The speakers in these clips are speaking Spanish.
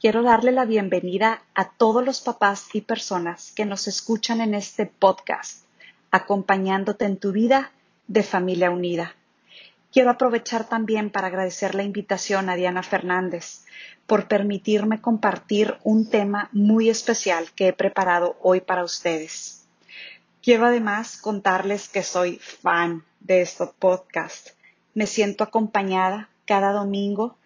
quiero darle la bienvenida a todos los papás y personas que nos escuchan en este podcast, acompañándote en tu vida de familia unida. Quiero aprovechar también para agradecer la invitación a Diana Fernández por permitirme compartir un tema muy especial que he preparado hoy para ustedes. Quiero además contarles que soy fan de estos podcasts. Me siento acompañada cada domingo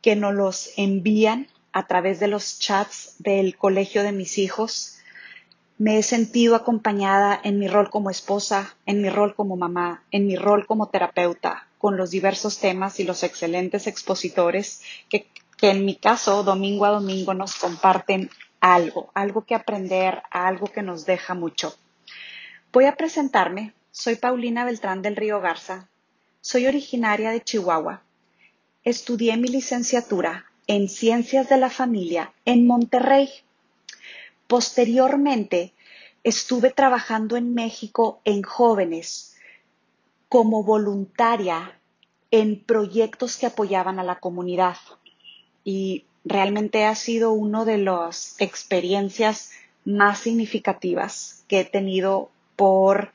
que nos los envían a través de los chats del colegio de mis hijos. Me he sentido acompañada en mi rol como esposa, en mi rol como mamá, en mi rol como terapeuta, con los diversos temas y los excelentes expositores que, que en mi caso, domingo a domingo, nos comparten algo, algo que aprender, algo que nos deja mucho. Voy a presentarme. Soy Paulina Beltrán del Río Garza. Soy originaria de Chihuahua. Estudié mi licenciatura en Ciencias de la Familia en Monterrey. Posteriormente, estuve trabajando en México en jóvenes como voluntaria en proyectos que apoyaban a la comunidad. Y realmente ha sido una de las experiencias más significativas que he tenido por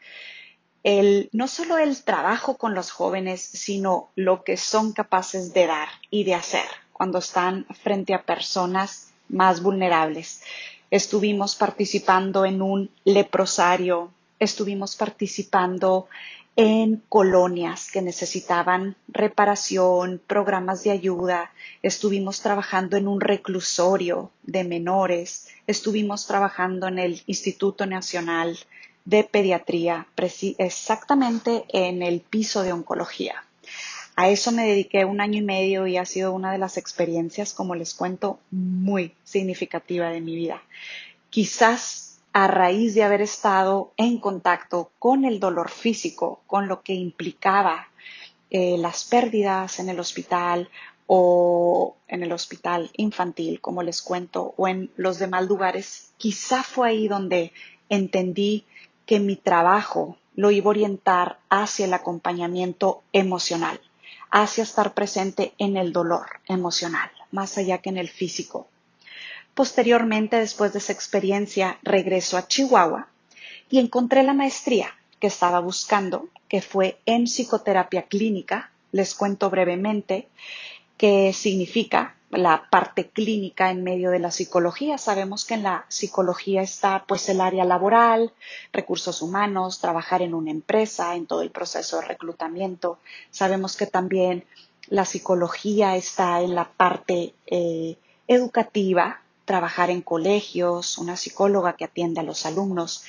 el, no solo el trabajo con los jóvenes, sino lo que son capaces de dar y de hacer cuando están frente a personas más vulnerables. Estuvimos participando en un leprosario, estuvimos participando en colonias que necesitaban reparación, programas de ayuda, estuvimos trabajando en un reclusorio de menores, estuvimos trabajando en el Instituto Nacional de Pediatría, exactamente en el piso de oncología. A eso me dediqué un año y medio y ha sido una de las experiencias, como les cuento, muy significativa de mi vida. Quizás a raíz de haber estado en contacto con el dolor físico, con lo que implicaba eh, las pérdidas en el hospital o en el hospital infantil, como les cuento, o en los demás lugares, quizá fue ahí donde entendí que mi trabajo lo iba a orientar hacia el acompañamiento emocional hacia estar presente en el dolor emocional, más allá que en el físico. Posteriormente, después de esa experiencia, regreso a Chihuahua y encontré la maestría que estaba buscando, que fue en psicoterapia clínica. Les cuento brevemente qué significa la parte clínica en medio de la psicología. Sabemos que en la psicología está pues el área laboral, recursos humanos, trabajar en una empresa, en todo el proceso de reclutamiento. Sabemos que también la psicología está en la parte eh, educativa, trabajar en colegios, una psicóloga que atiende a los alumnos,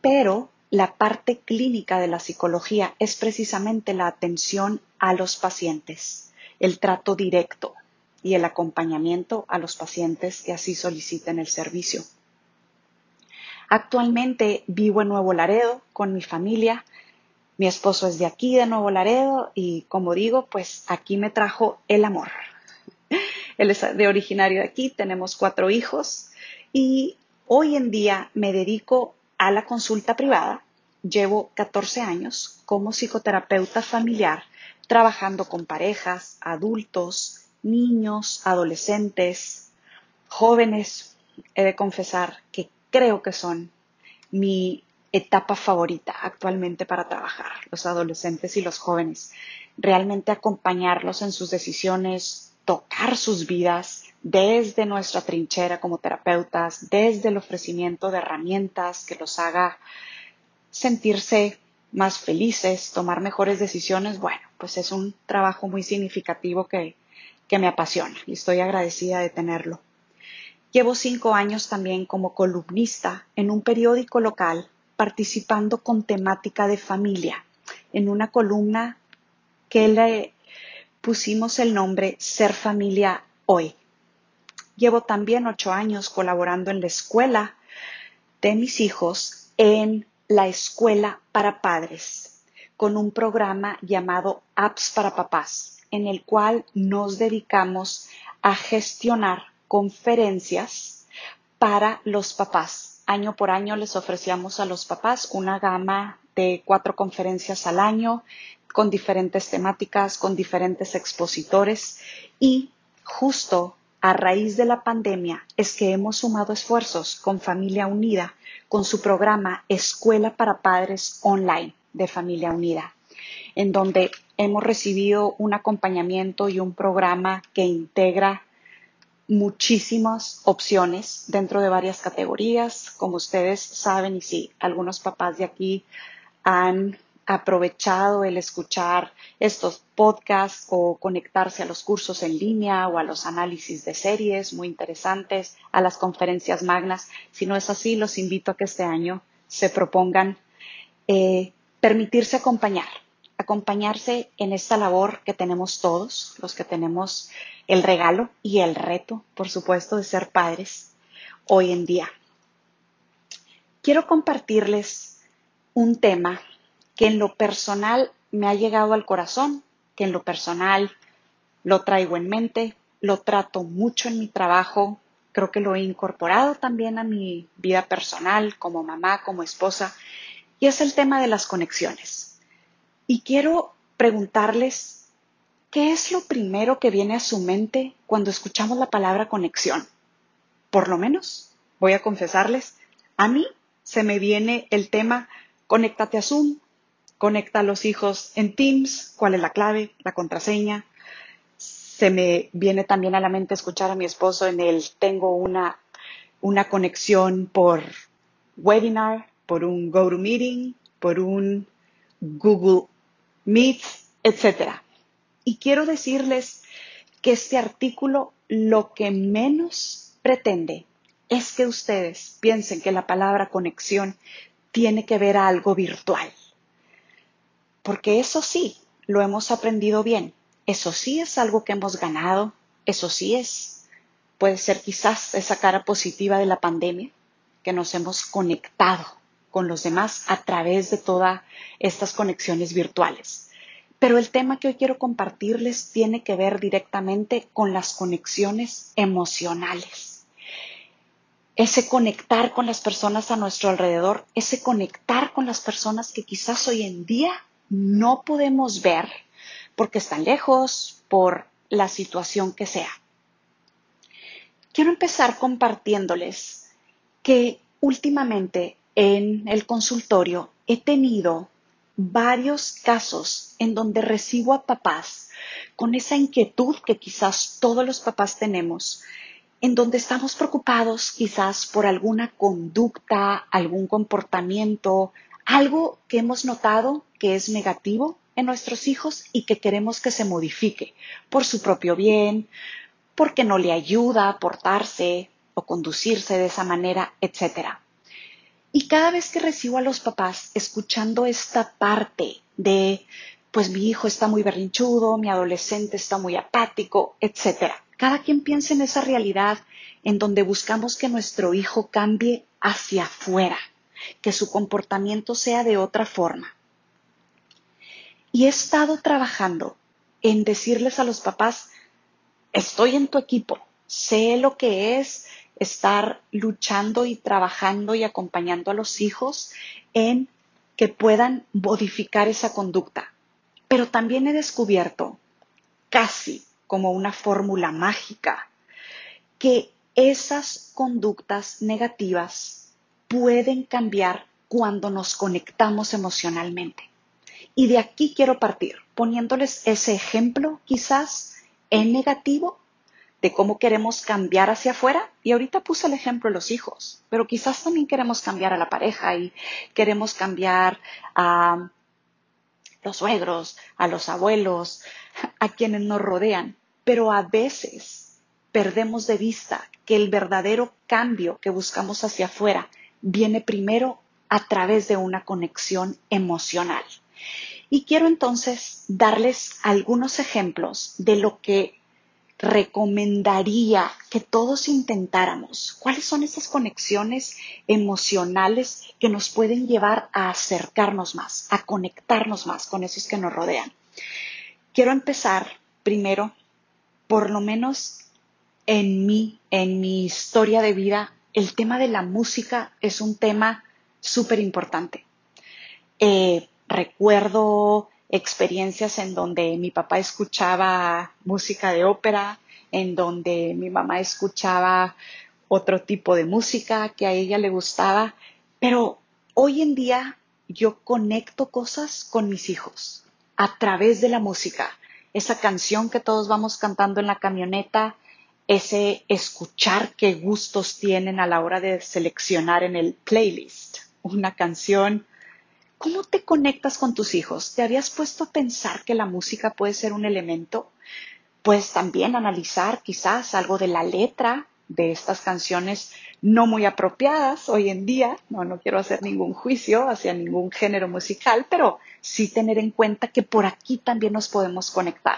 pero la parte clínica de la psicología es precisamente la atención a los pacientes, el trato directo, y el acompañamiento a los pacientes que así soliciten el servicio. Actualmente vivo en Nuevo Laredo con mi familia. Mi esposo es de aquí, de Nuevo Laredo, y como digo, pues aquí me trajo el amor. Él es de originario de aquí, tenemos cuatro hijos y hoy en día me dedico a la consulta privada. Llevo 14 años como psicoterapeuta familiar, trabajando con parejas, adultos, niños, adolescentes, jóvenes, he de confesar que creo que son mi etapa favorita actualmente para trabajar, los adolescentes y los jóvenes. Realmente acompañarlos en sus decisiones, tocar sus vidas desde nuestra trinchera como terapeutas, desde el ofrecimiento de herramientas que los haga sentirse más felices, tomar mejores decisiones, bueno, pues es un trabajo muy significativo que, que me apasiona y estoy agradecida de tenerlo. Llevo cinco años también como columnista en un periódico local participando con temática de familia en una columna que le pusimos el nombre Ser Familia Hoy. Llevo también ocho años colaborando en la escuela de mis hijos en la escuela para padres con un programa llamado Apps para Papás, en el cual nos dedicamos a gestionar conferencias para los papás. Año por año les ofrecíamos a los papás una gama de cuatro conferencias al año con diferentes temáticas, con diferentes expositores y justo a raíz de la pandemia es que hemos sumado esfuerzos con Familia Unida con su programa Escuela para Padres Online de Familia Unida, en donde hemos recibido un acompañamiento y un programa que integra muchísimas opciones dentro de varias categorías. Como ustedes saben, y si algunos papás de aquí han aprovechado el escuchar estos podcasts o conectarse a los cursos en línea o a los análisis de series muy interesantes, a las conferencias magnas. Si no es así, los invito a que este año se propongan eh, permitirse acompañar, acompañarse en esta labor que tenemos todos, los que tenemos el regalo y el reto, por supuesto, de ser padres hoy en día. Quiero compartirles un tema que en lo personal me ha llegado al corazón, que en lo personal lo traigo en mente, lo trato mucho en mi trabajo, creo que lo he incorporado también a mi vida personal como mamá, como esposa, y es el tema de las conexiones. Y quiero preguntarles, ¿qué es lo primero que viene a su mente cuando escuchamos la palabra conexión? Por lo menos, voy a confesarles, a mí se me viene el tema conéctate a Zoom, conecta a los hijos en Teams, cuál es la clave, la contraseña. Se me viene también a la mente escuchar a mi esposo en el tengo una, una conexión por webinar, por un GoToMeeting, por un Google Meet, etc. Y quiero decirles que este artículo lo que menos pretende es que ustedes piensen que la palabra conexión tiene que ver a algo virtual. Porque eso sí, lo hemos aprendido bien, eso sí es algo que hemos ganado, eso sí es, puede ser quizás esa cara positiva de la pandemia, que nos hemos conectado con los demás a través de todas estas conexiones virtuales. Pero el tema que hoy quiero compartirles tiene que ver directamente con las conexiones emocionales. Ese conectar con las personas a nuestro alrededor, ese conectar con las personas que quizás hoy en día no podemos ver porque están lejos, por la situación que sea. Quiero empezar compartiéndoles que últimamente en el consultorio he tenido varios casos en donde recibo a papás con esa inquietud que quizás todos los papás tenemos, en donde estamos preocupados quizás por alguna conducta, algún comportamiento, algo que hemos notado que es negativo en nuestros hijos y que queremos que se modifique por su propio bien, porque no le ayuda a portarse o conducirse de esa manera, etc. Y cada vez que recibo a los papás escuchando esta parte de, pues mi hijo está muy berrinchudo, mi adolescente está muy apático, etc. Cada quien piensa en esa realidad en donde buscamos que nuestro hijo cambie hacia afuera, que su comportamiento sea de otra forma. Y he estado trabajando en decirles a los papás, estoy en tu equipo, sé lo que es estar luchando y trabajando y acompañando a los hijos en que puedan modificar esa conducta. Pero también he descubierto, casi como una fórmula mágica, que esas conductas negativas pueden cambiar cuando nos conectamos emocionalmente. Y de aquí quiero partir, poniéndoles ese ejemplo quizás en negativo de cómo queremos cambiar hacia afuera. Y ahorita puse el ejemplo de los hijos, pero quizás también queremos cambiar a la pareja y queremos cambiar a los suegros, a los abuelos, a quienes nos rodean. Pero a veces perdemos de vista que el verdadero cambio que buscamos hacia afuera viene primero a través de una conexión emocional. Y quiero entonces darles algunos ejemplos de lo que recomendaría que todos intentáramos? ¿Cuáles son esas conexiones emocionales que nos pueden llevar a acercarnos más, a conectarnos más con esos que nos rodean? Quiero empezar primero, por lo menos en mí, en mi historia de vida, el tema de la música es un tema súper importante. Eh, recuerdo experiencias en donde mi papá escuchaba música de ópera, en donde mi mamá escuchaba otro tipo de música que a ella le gustaba, pero hoy en día yo conecto cosas con mis hijos a través de la música. Esa canción que todos vamos cantando en la camioneta, ese escuchar qué gustos tienen a la hora de seleccionar en el playlist una canción ¿Cómo te conectas con tus hijos? ¿Te habías puesto a pensar que la música puede ser un elemento? Puedes también analizar quizás algo de la letra de estas canciones no muy apropiadas hoy en día. No, no quiero hacer ningún juicio hacia ningún género musical, pero sí tener en cuenta que por aquí también nos podemos conectar.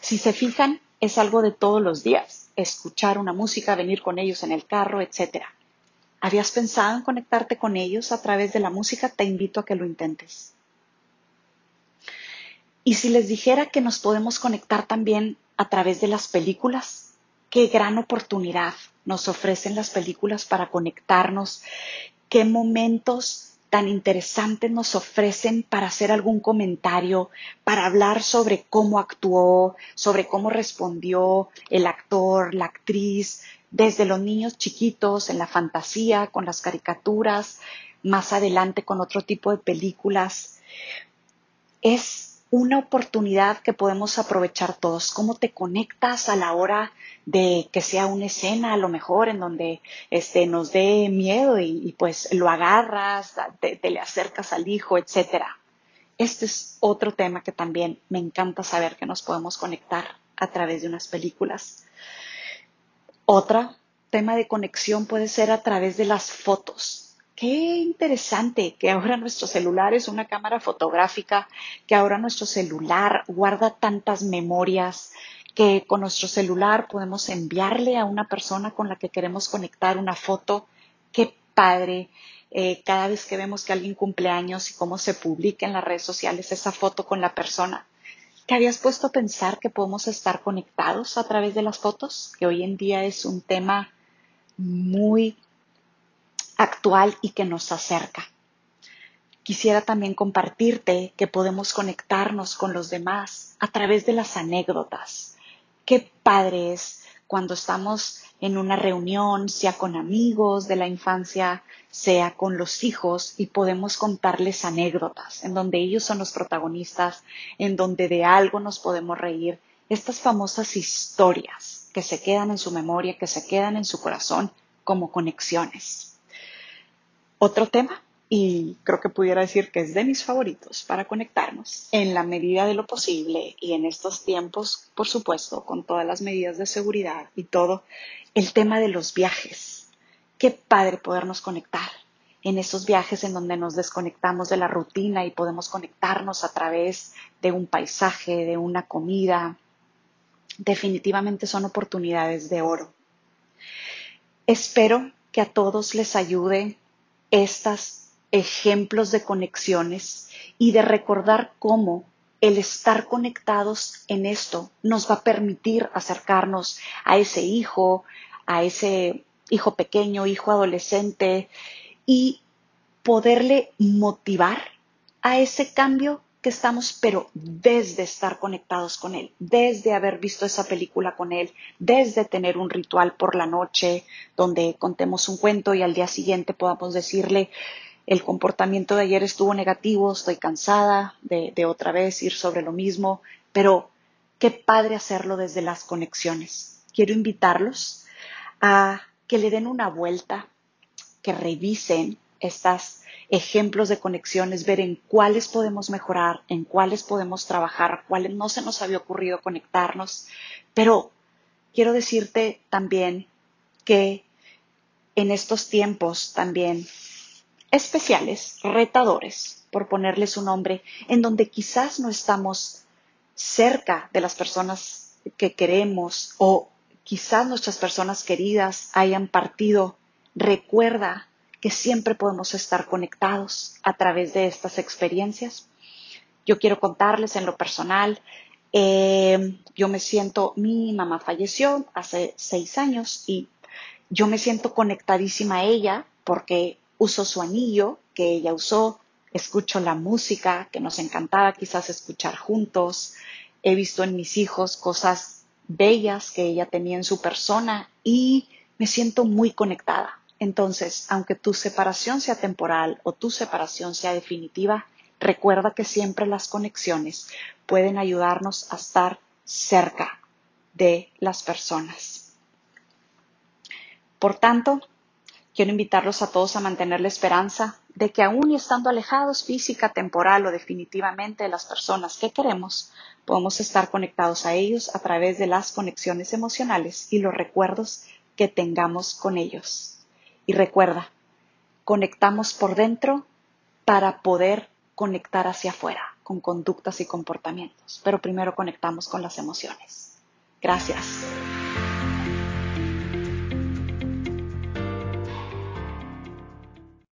Si se fijan, es algo de todos los días. Escuchar una música, venir con ellos en el carro, etcétera. ¿Habías pensado en conectarte con ellos a través de la música? Te invito a que lo intentes. Y si les dijera que nos podemos conectar también a través de las películas, qué gran oportunidad nos ofrecen las películas para conectarnos, qué momentos tan interesantes nos ofrecen para hacer algún comentario, para hablar sobre cómo actuó, sobre cómo respondió el actor, la actriz, desde los niños chiquitos, en la fantasía, con las caricaturas, más adelante con otro tipo de películas. Es una oportunidad que podemos aprovechar todos. ¿Cómo te conectas a la hora de que sea una escena, a lo mejor, en donde este, nos dé miedo y, pues lo agarras, te, te, le acercas al hijo, etcétera? Este es otro tema que también me encanta saber que nos podemos conectar a través de unas películas. Otra tema de conexión puede ser a través de las fotos. Qué interesante que ahora nuestro celular es una cámara fotográfica, que ahora nuestro celular guarda tantas memorias, que con nuestro celular podemos enviarle a una persona con la que queremos conectar una foto. Qué padre. Eh, cada vez que vemos que alguien cumple años y cómo se publica en las redes sociales esa foto con la persona. ¿Te habías puesto a pensar que podemos estar conectados a través de las fotos? Que hoy en día es un tema muy actual y que nos acerca. Quisiera también compartirte que podemos conectarnos con los demás a través de las anécdotas. Qué padre es cuando estamos en una reunión, sea con amigos de la infancia, sea con los hijos, y podemos contarles anécdotas en donde ellos son los protagonistas, en donde de algo nos podemos reír. Estas famosas historias que se quedan en su memoria, que se quedan en su corazón como conexiones. Otro tema, y creo que pudiera decir que es de mis favoritos para conectarnos en la medida de lo posible y en estos tiempos, por supuesto, con todas las medidas de seguridad y todo, el tema de los viajes. Qué padre podernos conectar en esos viajes en donde nos desconectamos de la rutina y podemos conectarnos a través de un paisaje, de una comida. Definitivamente son oportunidades de oro. Espero que a todos les ayude estos ejemplos de conexiones y de recordar cómo el estar conectados en esto nos va a permitir acercarnos a ese hijo, a ese hijo pequeño, hijo adolescente y poderle motivar a ese cambio que estamos, pero desde estar conectados con Él, desde haber visto esa película con Él, desde tener un ritual por la noche donde contemos un cuento y al día siguiente podamos decirle, el comportamiento de ayer estuvo negativo, estoy cansada de, otra vez ir sobre lo mismo, pero qué padre hacerlo desde las conexiones. Quiero invitarlos a que le den una vuelta, que revisen estas ejemplos de conexiones, ver en cuáles podemos mejorar, en cuáles podemos trabajar, cuáles no se nos había ocurrido conectarnos. Pero quiero decirte también que en estos tiempos también especiales, retadores, por ponerles un nombre, en donde quizás no estamos cerca de las personas que queremos o quizás nuestras personas queridas hayan partido, recuerda que siempre podemos estar conectados a través de estas experiencias. Yo quiero contarles en lo personal, eh, yo me siento, mi mamá falleció hace seis años y yo me siento conectadísima a ella porque uso su anillo que ella usó, escucho la música que nos encantaba quizás escuchar juntos, he visto en mis hijos cosas bellas que ella tenía en su persona y me siento muy conectada. Entonces, aunque tu separación sea temporal o tu separación sea definitiva, recuerda que siempre las conexiones pueden ayudarnos a estar cerca de las personas. Por tanto, quiero invitarlos a todos a mantener la esperanza de que aún estando alejados física, temporal o definitivamente de las personas que queremos, podemos estar conectados a ellos a través de las conexiones emocionales y los recuerdos que tengamos con ellos. Y recuerda, conectamos por dentro para poder conectar hacia afuera con conductas y comportamientos, pero primero conectamos con las emociones. Gracias.